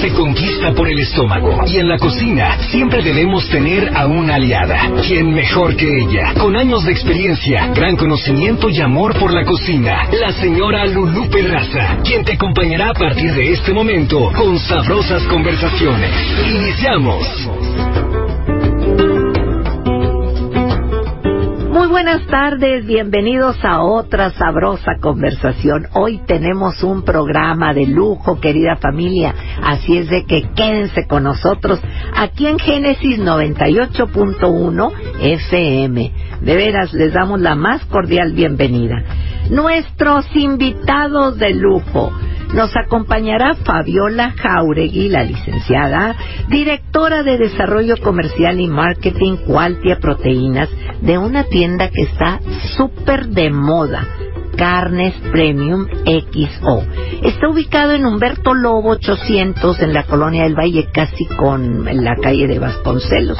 se conquista por el estómago. Y en la cocina siempre debemos tener a una aliada. ¿Quién mejor que ella? Con años de experiencia, gran conocimiento y amor por la cocina. La señora Lulú Pedraza, quien te acompañará a partir de este momento con sabrosas conversaciones. Iniciamos. Buenas tardes, bienvenidos a otra sabrosa conversación. Hoy tenemos un programa de lujo, querida familia, así es de que quédense con nosotros aquí en Génesis 98.1 FM. De veras, les damos la más cordial bienvenida. Nuestros invitados de lujo. Nos acompañará Fabiola Jauregui, la licenciada, directora de Desarrollo Comercial y Marketing Cualtia Proteínas, de una tienda que está súper de moda, Carnes Premium XO. Está ubicado en Humberto Lobo 800 en la colonia del Valle, casi con la calle de Vasconcelos.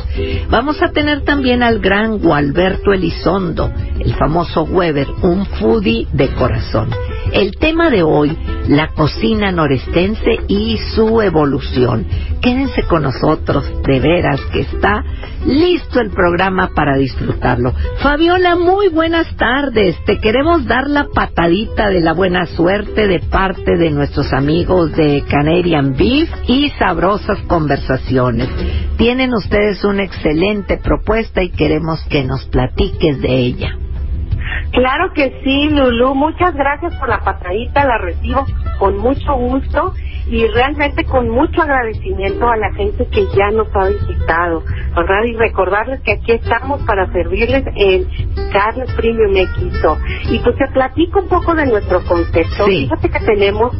Vamos a tener también al gran Gualberto Elizondo, el famoso Weber, un foodie de corazón. El tema de hoy, la cocina norestense y su evolución. Quédense con nosotros, de veras que está listo el programa para disfrutarlo. Fabiola, muy buenas tardes. Te queremos dar la patadita de la buena suerte de parte de nuestros amigos de Canadian Beef y sabrosas conversaciones. Tienen ustedes una excelente propuesta y queremos que nos platiques de ella. Claro que sí, Lulu. Muchas gracias por la patadita. La recibo con mucho gusto y realmente con mucho agradecimiento a la gente que ya nos ha visitado, ¿verdad? Y recordarles que aquí estamos para servirles en Carnes Premium XO. Y pues te platico un poco de nuestro concepto. Fíjate que tenemos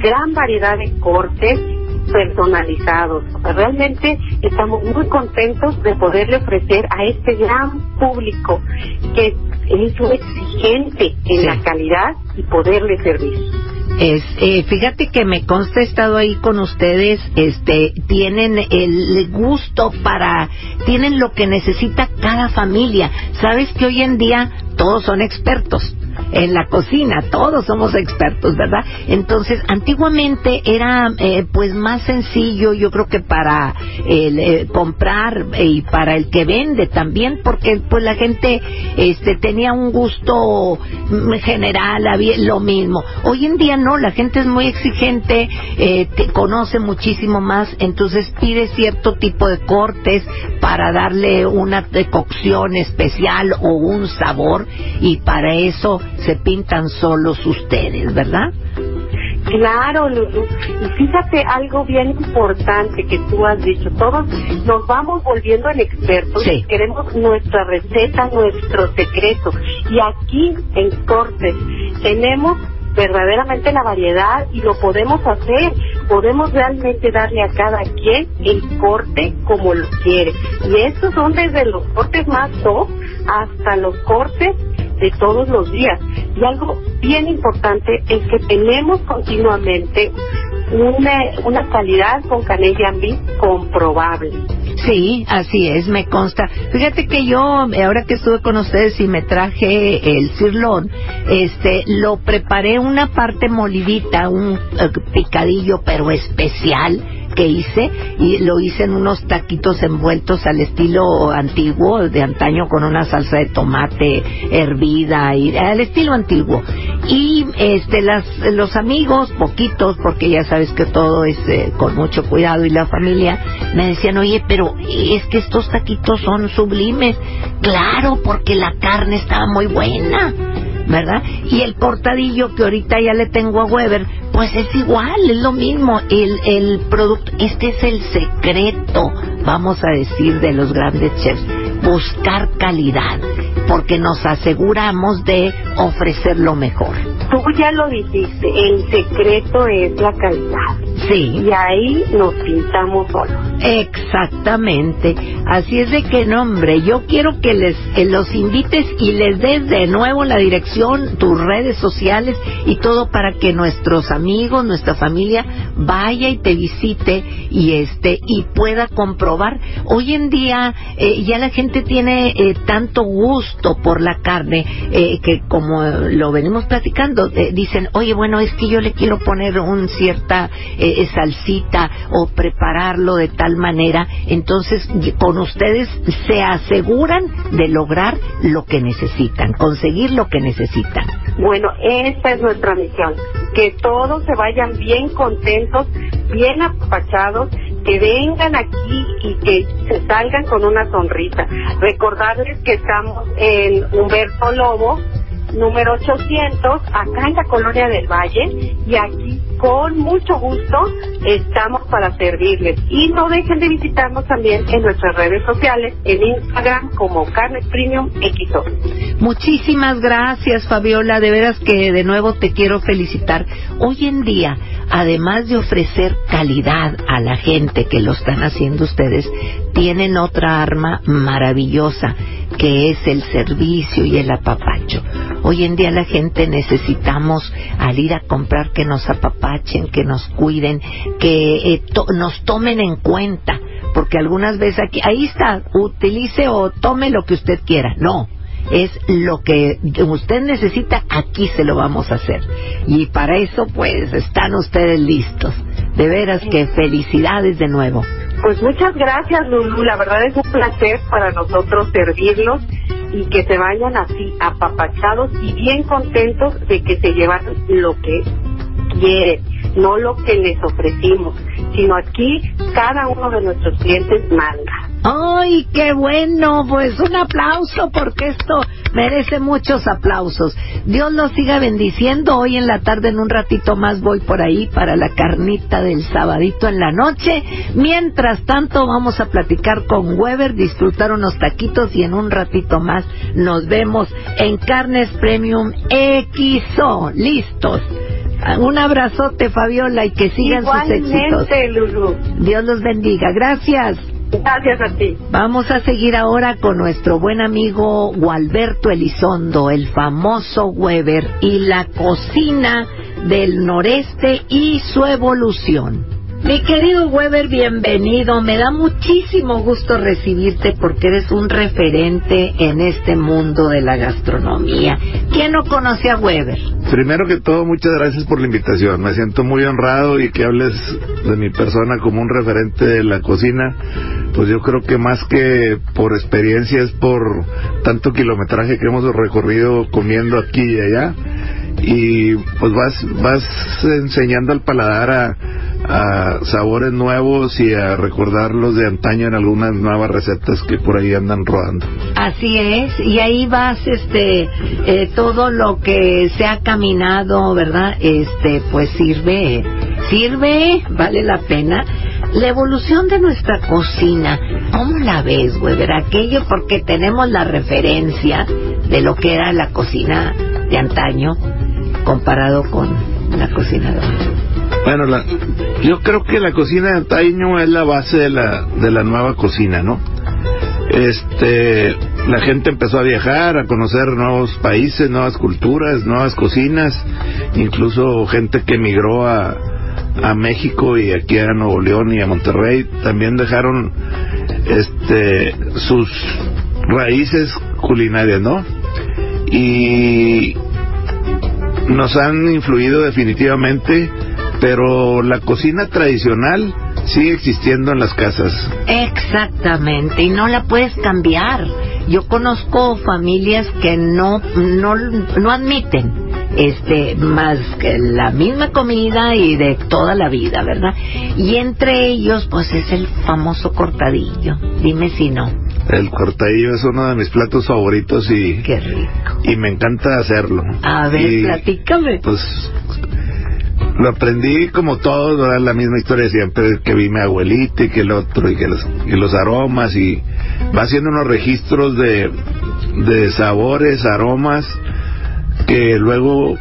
gran variedad de cortes personalizados. Realmente estamos muy contentos de poderle ofrecer a este gran público que es muy exigente en la calidad y poderle servir. Es, eh, fíjate que me consta he estado ahí con ustedes, este, tienen el gusto para, tienen lo que necesita cada familia. Sabes que hoy en día todos son expertos en la cocina, todos somos expertos, ¿verdad? Entonces, antiguamente era eh, pues más sencillo, yo creo que para el, eh, comprar y para el que vende también, porque pues la gente este tenía un gusto general, lo mismo. Hoy en día no, la gente es muy exigente, eh, te conoce muchísimo más, entonces pide cierto tipo de cortes para darle una decocción especial o un sabor y para eso se pintan solos ustedes, ¿verdad? Claro, Lulu. Y fíjate algo bien importante que tú has dicho. Todos nos vamos volviendo en expertos. Sí. Queremos nuestra receta, nuestro secreto. Y aquí en Cortes tenemos verdaderamente la variedad y lo podemos hacer. Podemos realmente darle a cada quien el corte como lo quiere. Y estos son desde los cortes más top hasta los cortes de todos los días. Y algo bien importante es que tenemos continuamente una, una calidad con Canadian Beef comprobable. Sí, así es, me consta. Fíjate que yo, ahora que estuve con ustedes y me traje el cirlón, este, lo preparé una parte molidita, un eh, picadillo, pero especial que hice y lo hice en unos taquitos envueltos al estilo antiguo de antaño con una salsa de tomate hervida y al estilo antiguo. Y este las los amigos poquitos porque ya sabes que todo es eh, con mucho cuidado y la familia me decían oye pero es que estos taquitos son sublimes claro porque la carne estaba muy buena ¿verdad? Y el cortadillo que ahorita ya le tengo a Weber, pues es igual, es lo mismo. El, el producto, este es el secreto, vamos a decir, de los grandes chefs, buscar calidad, porque nos aseguramos de ofrecer lo mejor. Tú ya lo dijiste, el secreto es la calidad. Sí. Y ahí nos pintamos solos. Exactamente. Así es de que, no, hombre, yo quiero que les eh, los invites y les des de nuevo la dirección, tus redes sociales y todo para que nuestros amigos, nuestra familia vaya y te visite y este y pueda comprobar. Hoy en día eh, ya la gente tiene eh, tanto gusto por la carne eh, que como lo venimos platicando eh, dicen, oye, bueno, es que yo le quiero poner un cierta eh, salsita o prepararlo de tal manera, entonces con ustedes se aseguran de lograr lo que necesitan, conseguir lo que necesitan. Bueno, esta es nuestra misión, que todos se vayan bien contentos, bien apapachados que vengan aquí y que se salgan con una sonrisa. Recordarles que estamos en Humberto Lobo, número 800, acá en la Colonia del Valle, y aquí con mucho gusto estamos para servirles. Y no dejen de visitarnos también en nuestras redes sociales, en Instagram como Carnes Premium XO. Muchísimas gracias, Fabiola. De veras que de nuevo te quiero felicitar. Hoy en día, además de ofrecer calidad a la gente que lo están haciendo ustedes, tienen otra arma maravillosa que es el servicio y el apapacho. Hoy en día la gente necesitamos al ir a comprar que nos apapachen, que nos cuiden, que eh, nos tomen en cuenta, porque algunas veces aquí, ahí está, utilice o tome lo que usted quiera. No, es lo que usted necesita, aquí se lo vamos a hacer. Y para eso, pues, están ustedes listos. De veras que felicidades de nuevo. Pues muchas gracias, Lulu. La verdad es un placer para nosotros servirlos y que se vayan así apapachados y bien contentos de que se llevan lo que quieren, no lo que les ofrecimos, sino aquí cada uno de nuestros clientes manda. ¡Ay, qué bueno! Pues un aplauso porque esto merece muchos aplausos. Dios los siga bendiciendo. Hoy en la tarde, en un ratito más, voy por ahí para la carnita del sabadito en la noche. Mientras tanto, vamos a platicar con Weber, disfrutar unos taquitos y en un ratito más nos vemos en Carnes Premium XO. Listos. Un abrazote, Fabiola, y que sigan sus éxitos. Lulu. Dios los bendiga. Gracias. Gracias a ti. Vamos a seguir ahora con nuestro buen amigo Gualberto Elizondo, el famoso Weber, y la cocina del noreste y su evolución. Mi querido Weber, bienvenido. Me da muchísimo gusto recibirte porque eres un referente en este mundo de la gastronomía. ¿Quién no conoce a Weber? Primero que todo, muchas gracias por la invitación. Me siento muy honrado y que hables de mi persona como un referente de la cocina. Pues yo creo que más que por experiencia es por tanto kilometraje que hemos recorrido comiendo aquí y allá y pues vas vas enseñando al paladar a, sabores nuevos y a recordarlos de antaño en algunas nuevas recetas que por ahí andan rodando. Así es, y ahí vas este eh, todo lo que se ha caminado, ¿verdad? Este pues sirve sirve, vale la pena. La evolución de nuestra cocina, ¿cómo la ves, Weber? Aquello porque tenemos la referencia de lo que era la cocina de antaño comparado con la cocina de hoy. Bueno, yo creo que la cocina de antaño es la base de la, de la nueva cocina, ¿no? Este, la gente empezó a viajar, a conocer nuevos países, nuevas culturas, nuevas cocinas, incluso gente que emigró a, a México y aquí a Nuevo León y a Monterrey también dejaron este sus raíces culinarias, ¿no? Y nos han influido definitivamente, pero la cocina tradicional sigue existiendo en las casas. Exactamente, y no la puedes cambiar. Yo conozco familias que no no no admiten este más que la misma comida y de toda la vida, ¿verdad? Y entre ellos pues es el famoso cortadillo. Dime si no. El cortadillo es uno de mis platos favoritos y Qué rico. y me encanta hacerlo. A ver, Y, platícame. Pues lo aprendí como todo, ¿verdad? la misma historia siempre, que vi mi abuelita y que el otro, y que los, y los aromas, y va haciendo unos registros de, de sabores, aromas, que luego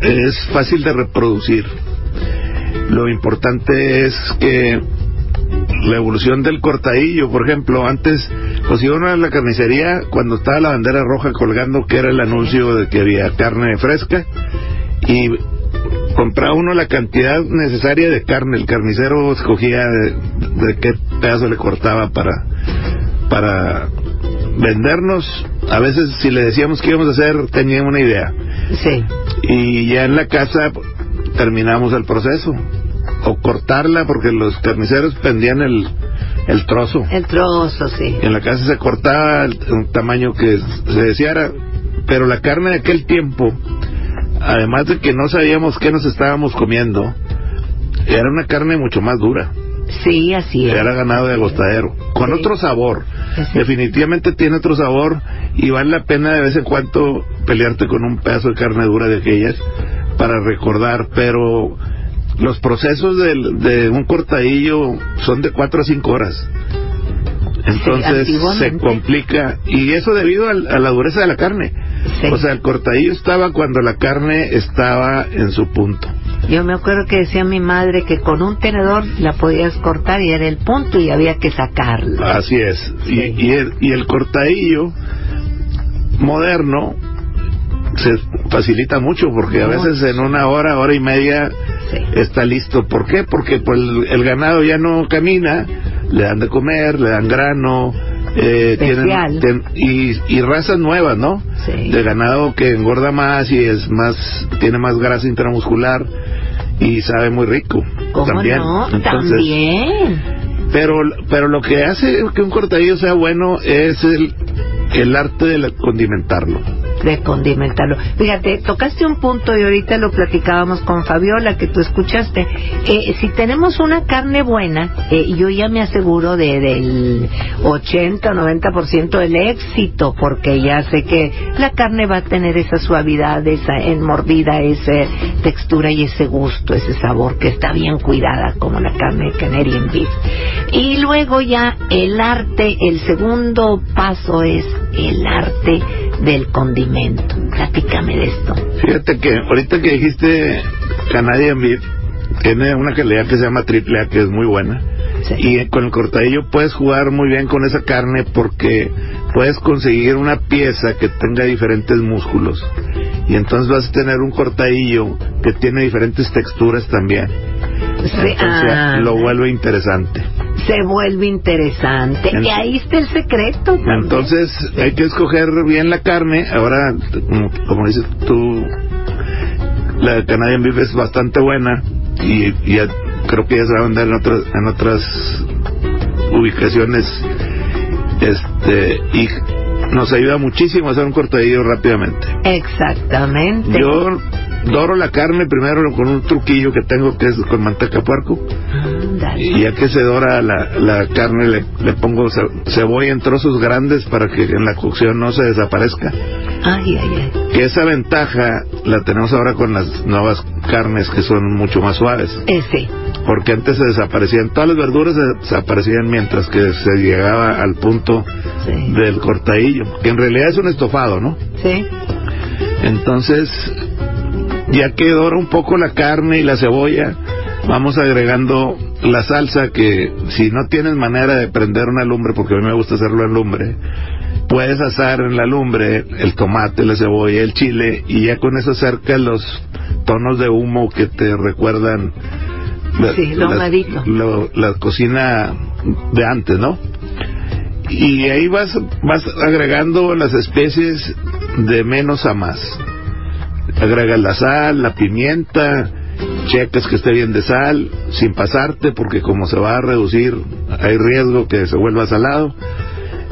es fácil de reproducir. Lo importante es que la evolución del cortadillo, por ejemplo, antes, pues iba uno a la carnicería cuando estaba la bandera roja colgando, que era el anuncio de que había carne fresca, y compraba uno la cantidad necesaria de carne, el carnicero escogía de, de qué pedazo le cortaba para, para vendernos. A veces si le decíamos qué íbamos a hacer, tenía una idea. Sí. Y ya en la casa terminamos el proceso. o cortarla porque los carniceros pendían el, el trozo. El trozo, sí. En la casa se cortaba el, un tamaño que se deseara, pero la carne de aquel tiempo, además de que no sabíamos qué nos estábamos comiendo, era una carne mucho más dura. Sí, así es. Era ganado de agostadero, con Sí. otro sabor. Definitivamente tiene otro sabor y vale la pena de vez en cuando pelearte con un pedazo de carne dura de aquellas para recordar, pero los procesos de, un cortadillo son de 4 a 5 horas. Entonces se complica y eso debido a la dureza de la carne. Sí. O sea, el cortadillo estaba cuando la carne estaba en su punto. Yo me acuerdo que decía mi madre que con un tenedor la podías cortar y era el punto y había que sacarla. Así es. Sí. Y, y el, y el cortadillo moderno se facilita mucho porque a veces en una hora, hora y media Sí. está listo. ¿Por qué? Porque pues, el, ganado ya no camina, le dan de comer, le dan grano, eh, tienen, ten- y, y razas nuevas, ¿no? Sí. De ganado que engorda más y es más, tiene más grasa intramuscular y sabe muy rico. ¿Cómo también. no? Entonces, También. pero, pero lo que hace que un cortadillo sea bueno es el, el arte de la- condimentarlo. De condimentarlo. Fíjate, tocaste un punto y ahorita lo platicábamos con Fabiola que tú escuchaste. Eh, si tenemos una carne buena, eh, yo ya me aseguro de, del 80 o 90% del éxito, porque ya sé que la carne va a tener esa suavidad, esa enmordida, esa textura y ese gusto, ese sabor que está bien cuidada, como la carne de Canadian Beef. Y luego ya el arte, el segundo paso es el arte del condimento. Platícame de esto. Fíjate que ahorita que dijiste Canadian Beef, tiene una calidad que se llama triple A que es muy buena. Sí. Y con el cortadillo puedes jugar muy bien con esa carne porque puedes conseguir una pieza que tenga diferentes músculos. Y entonces vas a tener un cortadillo que tiene diferentes texturas también. Sí, Entonces ah, lo vuelve interesante. Se vuelve interesante. Y ahí está el secreto. también. Entonces hay que escoger bien la carne. Ahora, como, como dices tú, la Canadian Beef es bastante buena y, y ya creo que ya se va a vender en otras, en otras ubicaciones. Este, y nos ayuda muchísimo a hacer un cortadillo rápidamente. Exactamente. Yo doro la carne primero con un truquillo que tengo que es con manteca puerco. Y ya que se dora la, la carne, le, le pongo ce- cebolla en trozos grandes para que en la cocción no se desaparezca. Ay, ay, ay. Que esa ventaja la tenemos ahora con las nuevas carnes que son mucho más suaves. Ese. Porque antes se desaparecían, todas las verduras se desaparecían mientras que se llegaba al punto Sí. del cortadillo, que en realidad es un estofado, ¿no? Sí. Entonces, ya que dora un poco la carne y la cebolla, vamos agregando la salsa que si no tienes manera de prender una lumbre, porque a mí me gusta hacerlo en lumbre, puedes asar en la lumbre el tomate, la cebolla, el chile y ya con eso acercas los tonos de humo que te recuerdan la, Sí, lo ahumadito. lo- la cocina de antes, ¿no? Y ahí vas, vas agregando las especies de menos a más. Agregas la sal, la pimienta, checas que esté bien de sal, sin pasarte, porque como se va a reducir, hay riesgo que se vuelva salado.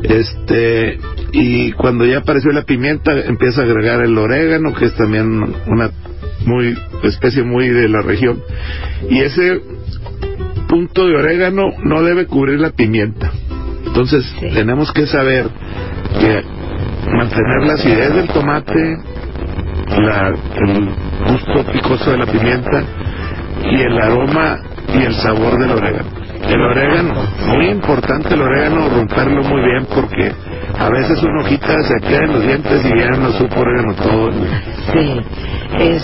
Este, y cuando ya apareció la pimienta, empieza a agregar el orégano, que es también una muy especie muy de la región. Y ese punto de orégano no debe cubrir la pimienta. Entonces Sí. tenemos que saber que mantener la acidez del tomate, la- el gusto picoso de la pimienta y el aroma y el sabor del orégano. El orégano, muy importante el orégano, romperlo muy bien porque a veces una hojita se queda en los dientes y ya no supo orégano todo. Sí.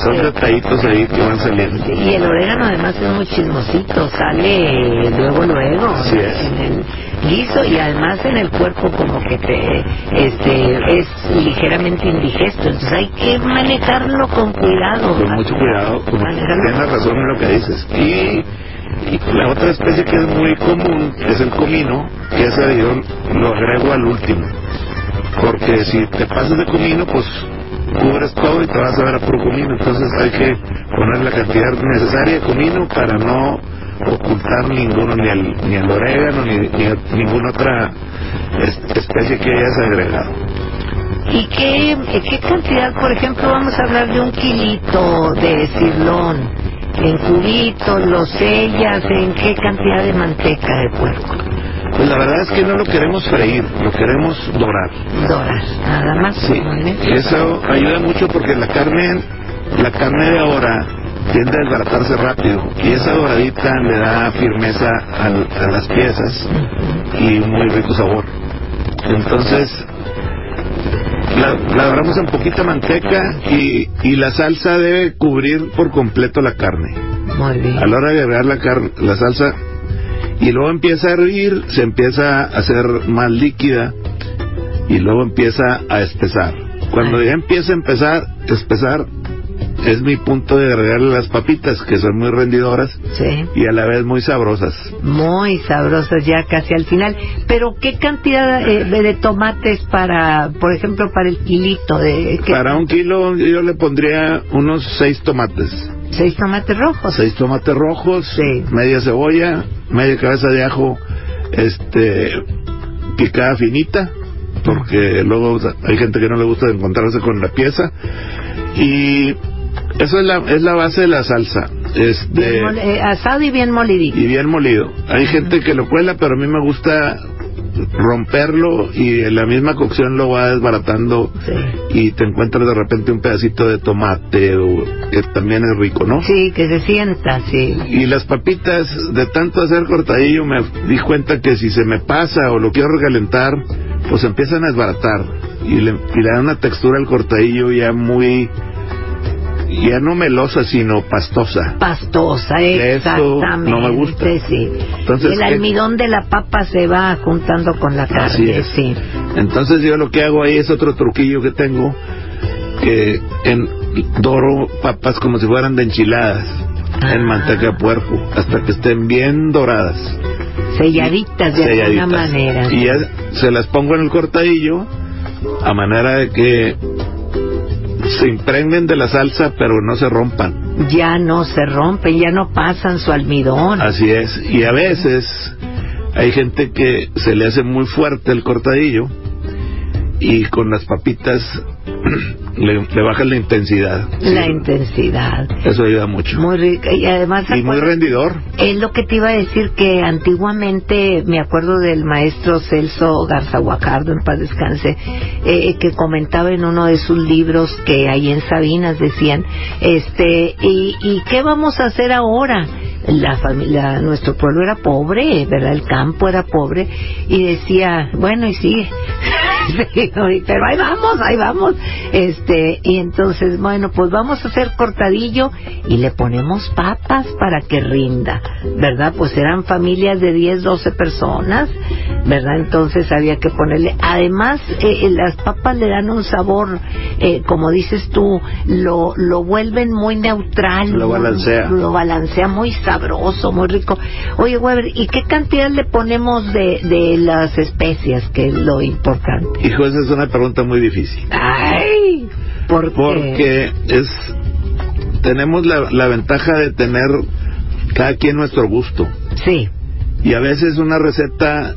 Son Este, detallitos ahí que van saliendo. y el orégano además es muy chismosito, sale luego, luego. Así es. En el guiso y además en el cuerpo como que te, este, es ligeramente indigesto. Entonces hay que manejarlo con cuidado. Con mucho cuidado, tienes razón en lo que dices. Y, y la otra especie que es muy común es el comino, que ese yo lo agrego al último. Porque si te pasas de comino, pues cubres todo y te vas a ver a puro comino. Entonces hay que poner la cantidad necesaria de comino para no ocultar ninguno, ni el, ni el orégano, ni, ni ninguna otra es- especie que hayas agregado. ¿Y qué, qué cantidad, por ejemplo, vamos a hablar de un kilito de cirlón? En cubitos, lo sellas, ¿en qué cantidad de manteca de puerco? Pues la verdad es que no lo queremos freír, lo queremos dorar. Dorar, nada más. Sí, bien. eso ayuda mucho porque la carne, la carne de ahora tiende a desbaratarse rápido y esa doradita le da firmeza al- a las piezas y muy rico sabor. Entonces, la, la doramos en poquita manteca y, y la salsa debe cubrir por completo la carne. Muy bien. A la hora de agregar la, car- la salsa y luego empieza a hervir, se empieza a hacer más líquida y luego empieza a espesar. Cuando Ay. ya empieza a empezar, espesar, es mi punto de agregarle las papitas, que son muy rendidoras Sí. y a la vez muy sabrosas. Muy sabrosas ya casi al final. Pero ¿qué cantidad eh, de, tomates para, por ejemplo, para el kilito de Para un kilo yo le pondría unos seis tomates. seis tomates rojos? Seis tomates rojos, Sí. media cebolla, media cabeza de ajo, este, picada finita, porque luego hay gente que no le gusta encontrarse con la pieza. Y eso es la, es la base de la salsa. Este, Bien eh, asado y bien molidito. y bien molido. Hay gente que lo cuela, pero a mí me gusta romperlo y en la misma cocción lo va desbaratando Sí. y te encuentras de repente un pedacito de tomate o, que también es rico, ¿no? Sí, que se sienta, sí. Y las papitas, de tanto hacer cortadillo, me di cuenta que si se me pasa o lo quiero recalentar, pues empiezan a desbaratar y le, y le dan una textura al cortadillo ya muy, ya no melosa, sino pastosa. Pastosa, Eso exactamente. no me gusta. Sí. Entonces, el almidón de la papa se va juntando con la carne. Así es. Sí. Entonces yo lo que hago ahí es otro truquillo que tengo, que en, doro papas como si fueran de enchiladas Ah. en manteca de puerco, hasta que estén bien doradas. Selladitas de selladitas. alguna manera. Y ya se las pongo en el cortadillo a manera de que se impregnen de la salsa pero no se rompan. Ya no se rompen, ya no pasan su almidón. Así es. Y a veces hay gente que se le hace muy fuerte el cortadillo y con las papitas le, le bajan la intensidad. La Sí. intensidad. Eso ayuda mucho. Muy rica. Y además, y muy rendidor. Es lo que te iba a decir que antiguamente me acuerdo del maestro Celso Garza Guajardo, en paz descanse, eh, que comentaba en uno de sus libros que ahí en Sabinas decían, este, y, y qué vamos a hacer ahora? La familia, nuestro pueblo era pobre, ¿verdad? El campo era pobre y decía, bueno, y sigue. Pero ahí vamos, ahí vamos. Este, y entonces, bueno, pues vamos a hacer cortadillo y le ponemos papas para que rinda, ¿verdad? Pues eran familias de 10, 12 personas, ¿verdad? Entonces había que ponerle, además, eh, eh, las papas le dan un sabor, eh, como dices tú, lo, lo vuelven muy neutral. Lo balancea. Lo balancea muy sabroso, muy rico. Oye, Weber, ¿y qué cantidad le ponemos de, de las especias, que es lo importante? Hijo, esa es una pregunta muy difícil. ¡Ay! ¿Por qué? Porque es tenemos la, la ventaja de tener cada quien nuestro gusto. Sí, Y a veces una receta,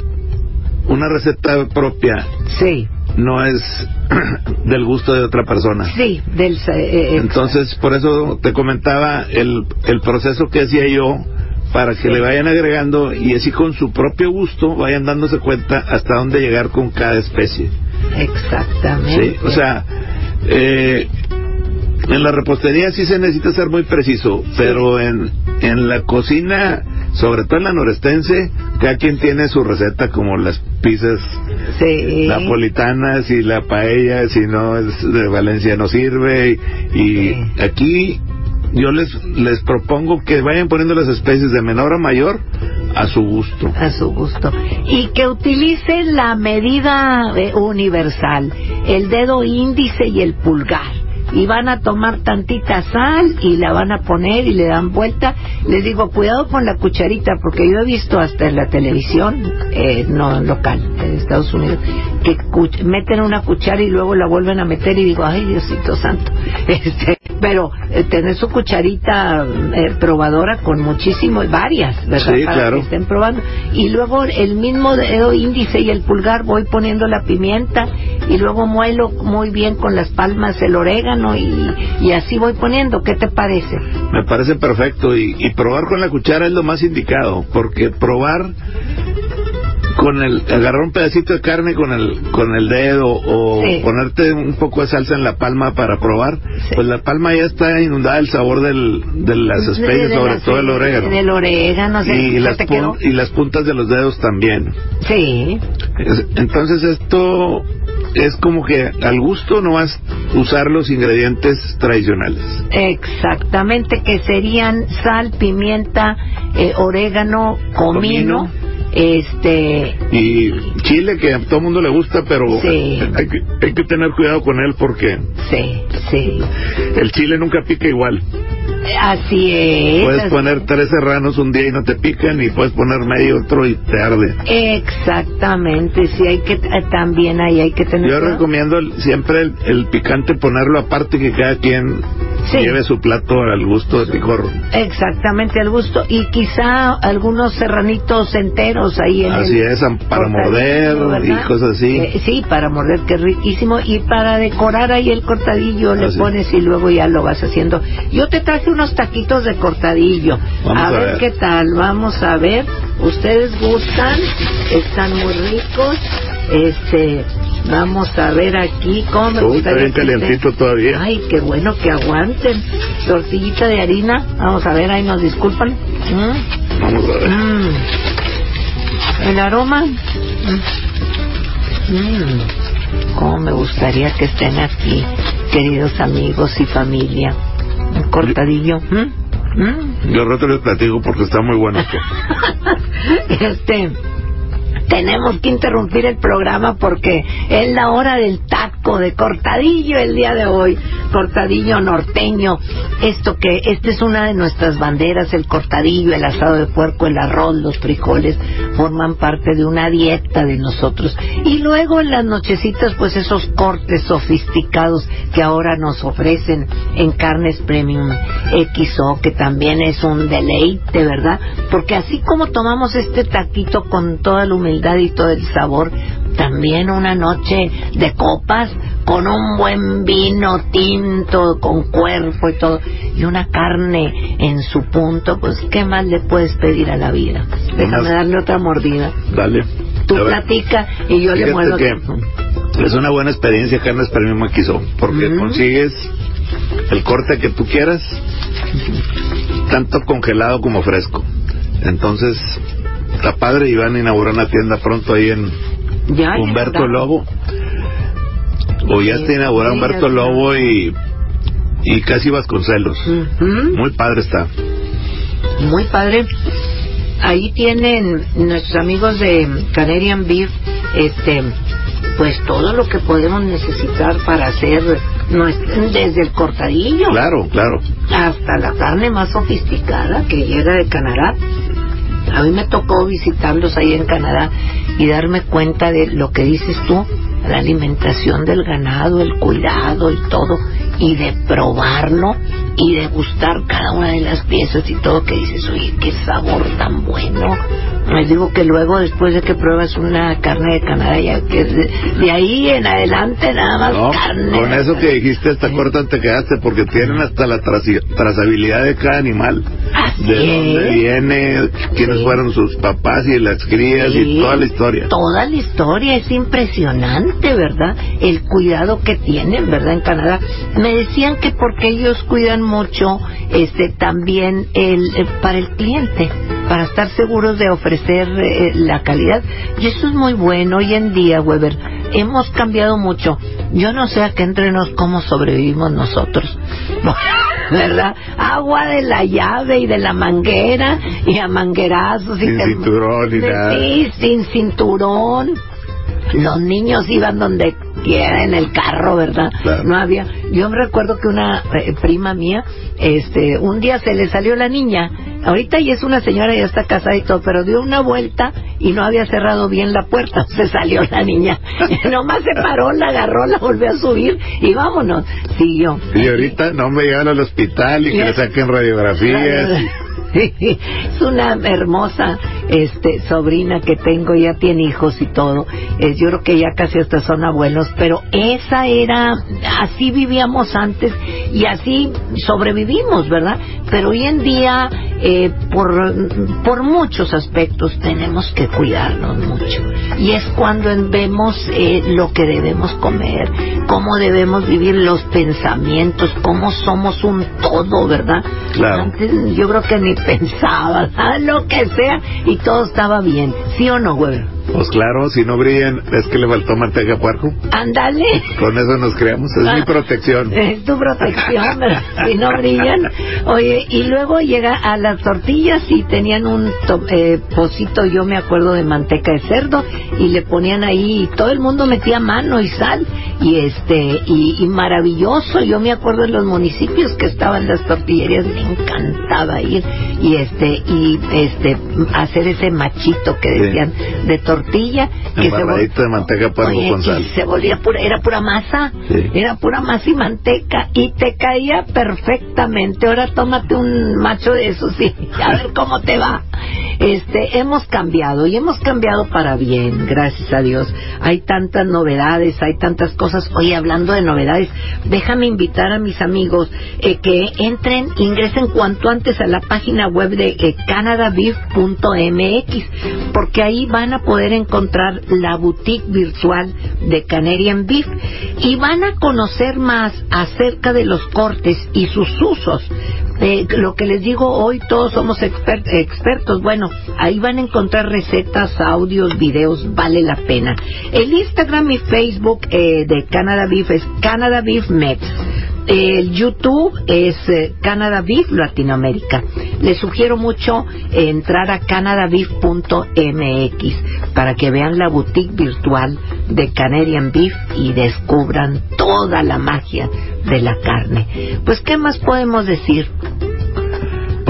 una receta propia sí, no es del gusto de otra persona. sí, del... eh, eh, Entonces, por eso te comentaba el, el proceso que hacía yo para que le vayan agregando y así con su propio gusto vayan dándose cuenta hasta dónde llegar con cada especie. exactamente. Sí, o sea, eh, en la repostería sí se necesita ser muy preciso, pero en, en la cocina, sobre todo en la norestense, cada quien tiene su receta, como las pizzas Sí. napolitanas y la paella, si no es de Valencia no sirve. Y, y Sí. aquí yo les, les propongo que vayan poniendo las especies de menor a mayor a su gusto. a su gusto. Y que utilice la medida eh, universal, el dedo índice y el pulgar. Y van a tomar tantita sal y la van a poner y le dan vuelta. Les digo, cuidado con la cucharita, porque yo he visto hasta en la televisión, eh, no local, en Estados Unidos, que meten una cuchara y luego la vuelven a meter y digo, ay Diosito Santo. Este, pero eh, tener su cucharita eh, probadora con muchísimo, varias, ¿verdad? Sí, Para claro. que estén probando. Y luego el mismo dedo índice y el pulgar voy poniendo la pimienta y luego muelo muy bien con las palmas el orégano y, y así voy poniendo. ¿Qué te parece? Me parece perfecto y, y probar con la cuchara es lo más indicado, porque probar con el agarrar un pedacito de carne con el con el dedo o Sí. ponerte un poco de salsa en la palma para probar, Sí. pues la palma ya está inundada del sabor del, de las especies, De sobre las- todo el orégano. Del orégano, ¿se- y las, y las puntas de los dedos también. Sí, Es- Entonces esto es como que al gusto no vas a usar los ingredientes tradicionales. exactamente, que serían sal, pimienta, eh, orégano, comino, Comino. este, Y chile que a todo mundo le gusta, pero Sí. hay, que, hay que tener cuidado con él porque sí, sí, el chile nunca pica igual. Así es. Puedes así poner tres serranos un día y no te pican y puedes poner medio otro y te arde. Exactamente, sí hay que eh, también ahí hay que tener Yo cuidado. recomiendo el- siempre el, el picante ponerlo aparte que cada quien Sí. lleve su plato al gusto de picor. Exactamente al gusto y quizá algunos serranitos enteros ahí en Así el es, para morder y ¿verdad? cosas así. Eh, sí, para morder que es riquísimo y para decorar ahí el cortadillo le pones y luego ya lo vas haciendo. Yo te traje unos taquitos de cortadillo. Vamos a, a ver, ver. qué tal, vamos a ver. Ustedes gustan, están muy ricos. Este, vamos a ver aquí cómo Uy, está bien calientito todavía. Ay, qué bueno que aguanten. Tortillita de harina. Vamos a ver, ahí nos disculpan. Mm, Vamos a ver. mm. El aroma. Mm. Mm. Cómo me gustaría que estén aquí, queridos amigos y familia. Cortadillo. Mm, mm. Yo rato les platico porque está muy bueno este tenemos que interrumpir el programa porque es la hora del taco de cortadillo el día de hoy cortadillo norteño. Esto que esta es una de nuestras banderas el cortadillo el asado de puerco el arroz los frijoles forman parte de una dieta de nosotros. Y luego en las nochecitas pues esos cortes sofisticados que ahora nos ofrecen en carnes premium XO que también es un deleite verdad porque así como tomamos este taquito con toda la humildad y todo el sabor también una noche de copas con un buen vino tinto con cuerpo y todo y una carne en su punto pues qué más le puedes pedir a la vida déjame darle otra mordida Dale. tú platica y yo le Fíjate muerdo que es una buena experiencia Carnes Premium Quiso porque Ujú. consigues el corte que tú quieras tanto congelado como fresco entonces está padre y van a inaugurar una tienda pronto ahí en Ya, Humberto. Lobo o ya está inaugurado Humberto. Lobo y y casi Vasconcelos muy padre está Muy padre. Ahí tienen nuestros amigos de Canadian Beef, este, pues todo lo que podemos necesitar para hacer nues- desde el cortadillo claro claro hasta la carne más sofisticada que llega de Canadá. A mí me tocó visitarlos ahí en Canadá y darme cuenta de lo que dices tú, la alimentación del ganado, el cuidado y todo, y de probarlo y de gustar cada una de las piezas y todo que dices, oye, qué sabor tan bueno. Les digo que luego, después de que pruebas una carne de Canadá, ya que de, de ahí en adelante nada más No, carne. con eso que dijiste hasta corta te quedaste porque tienen hasta la trazabilidad de cada animal Así de dónde es. viene quiénes Sí. fueron sus papás y las crías Sí, y toda la historia Toda la historia es impresionante, ¿verdad? El cuidado que tienen, ¿verdad? En Canadá. Me decían que porque ellos cuidan mucho, este, también el, eh, para el cliente, para estar seguros de ofrecer eh, la calidad. Y eso es muy bueno. Hoy en día, Weber, hemos cambiado mucho. Yo no sé a qué entrenos cómo sobrevivimos nosotros. ¿Verdad? Agua de la llave y de la manguera y a manguerazos y Sin te- cinturón de- nada. Sí, sin cinturón. Los niños iban donde en el carro, ¿verdad? No había. Yo me recuerdo que una eh, prima mía, este, un día se le salió la niña. Ahorita ya es una señora, ya está casada y todo, pero dio una vuelta y no había cerrado bien la puerta. Se salió la niña. Nomás se paró, la agarró, la volvió a subir y vámonos. Siguió. Y ahorita no me llevan al hospital y que le saquen radiografías. es una hermosa este sobrina que tengo, ya tiene hijos y todo. Eh, yo creo que ya casi hasta son abuelos, pero esa era, así vivíamos antes y así sobrevivimos, ¿verdad? Pero hoy en día, eh, por, por muchos aspectos, tenemos que cuidarnos mucho. Y es cuando vemos eh, lo que debemos comer, cómo debemos vivir los pensamientos, cómo somos un todo, ¿verdad? Claro. Antes yo creo que ni pensaba, lo que sea, y todo estaba bien. ¿Sí o no, güey? Pues claro, si no brillan, es que le faltó manteca a puerco. Ándale. Con eso nos creamos, es mi Ah. protección. Es tu protección, si no brillan. Oye, y luego llega a las tortillas y tenían un to- eh, pocito, yo me acuerdo, de manteca de cerdo y le ponían ahí, y todo el mundo metía mano y sal y este y, y maravilloso. Yo me acuerdo de los municipios que estaban las tortillerías, me encantaba ir y este y este hacer ese machito que Sí. decían de tortilla que se de manteca Oye, con se volvía pura, era pura masa, Sí. era pura masa y manteca y te caía perfectamente. Ahora tómate un macho de esos y a ver cómo te va. Este, hemos cambiado y hemos cambiado para bien, gracias a Dios. Hay tantas novedades, hay tantas cosas. Oye, hablando de novedades, déjame invitar a mis amigos eh, que entren, ingresen cuanto antes a la página web de eh, canadabeef.mx, porque ahí van a poder encontrar la boutique virtual de Canadian Beef y van a conocer más acerca de los cortes y sus usos. Eh, lo que les digo hoy, todos somos exper- expertos. Bueno, ahí van a encontrar recetas, audios, videos, vale la pena. El Instagram y Facebook eh, de Canada Beef es Canada Beef Mex. El YouTube es eh, Canada Beef Latinoamérica. Les sugiero mucho eh, entrar a canadabeef.mx para que vean la boutique virtual de Canadian Beef y descubran toda la magia de la carne. Pues, ¿qué más podemos decir?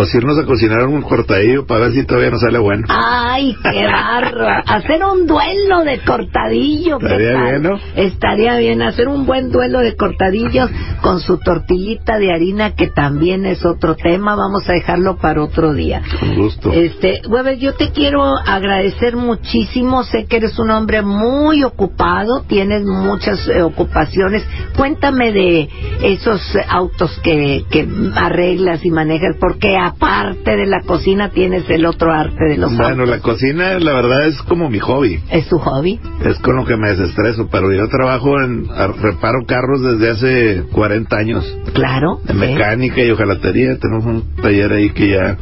Pues irnos a cocinar un cortadillo para ver si todavía nos sale bueno. ¡Ay, qué barro! Hacer un duelo de cortadillo. ¿qué Estaría tal? bien, ¿no? Estaría bien hacer un buen duelo de cortadillos con su tortillita de harina, que también es otro tema. Vamos a dejarlo para otro día. Con gusto. Este, Weber, yo te quiero agradecer muchísimo. Sé que eres un hombre muy ocupado, tienes muchas eh, ocupaciones. Cuéntame de esos autos que, que arreglas y manejas, porque aparte de la cocina tienes el otro arte de los Bueno, autos. la cocina, la verdad, es como mi hobby. ¿Es tu hobby? Es con lo que me desestreso, pero yo trabajo en, reparo carros desde hace 40 años. Claro. De mecánica y hojalatería. Tenemos un taller ahí que ya,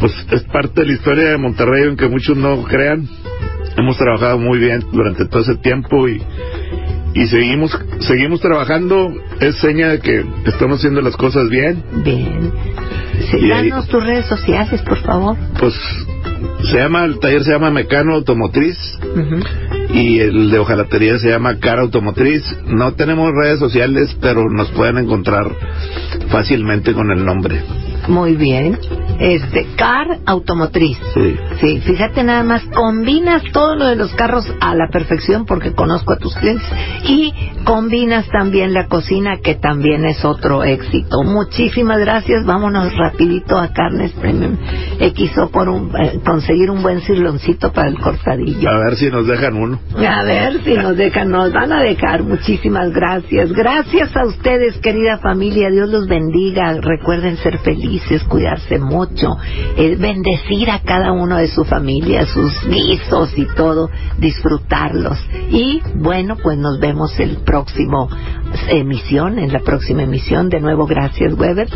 pues es parte de la historia de Monterrey, aunque muchos no crean. Hemos trabajado muy bien durante todo ese tiempo y, y seguimos, seguimos trabajando. Es seña de que estamos haciendo las cosas bien. Bien. Sí, danos tus redes sociales, por favor. Pues se llama, el taller se llama Mecano Automotriz. Y el de hojalatería se llama Cara Automotriz. No tenemos redes sociales, pero nos pueden encontrar fácilmente con el nombre. Muy bien. Este, Car Automotriz. Sí. Sí, fíjate nada más, combinas todo lo de los carros a la perfección porque conozco a tus clientes y combinas también la cocina que también es otro éxito. Muchísimas gracias, vámonos rapidito a Carnes Premium XO por un, eh, conseguir un buen cirloncito para el cortadillo. A ver si nos dejan uno. A ver si nos dejan, nos van a dejar. Muchísimas gracias. Gracias a ustedes, querida familia. Dios los bendiga. Recuerden ser felices, cuidarse mucho, eh, bendecir a cada uno de su familia, sus guisos y todo, disfrutarlos. Y bueno, pues nos vemos el próximo emisión, en la próxima emisión. De nuevo, gracias, Weber.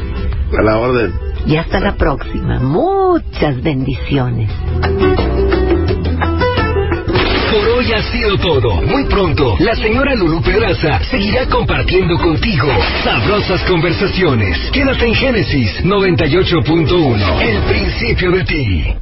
A la orden. Y hasta la próxima. Muchas bendiciones. Hoy ha sido todo. Muy pronto, la señora Lulu Pedraza seguirá compartiendo contigo sabrosas conversaciones. Quédate en Génesis 98.1, el principio de ti.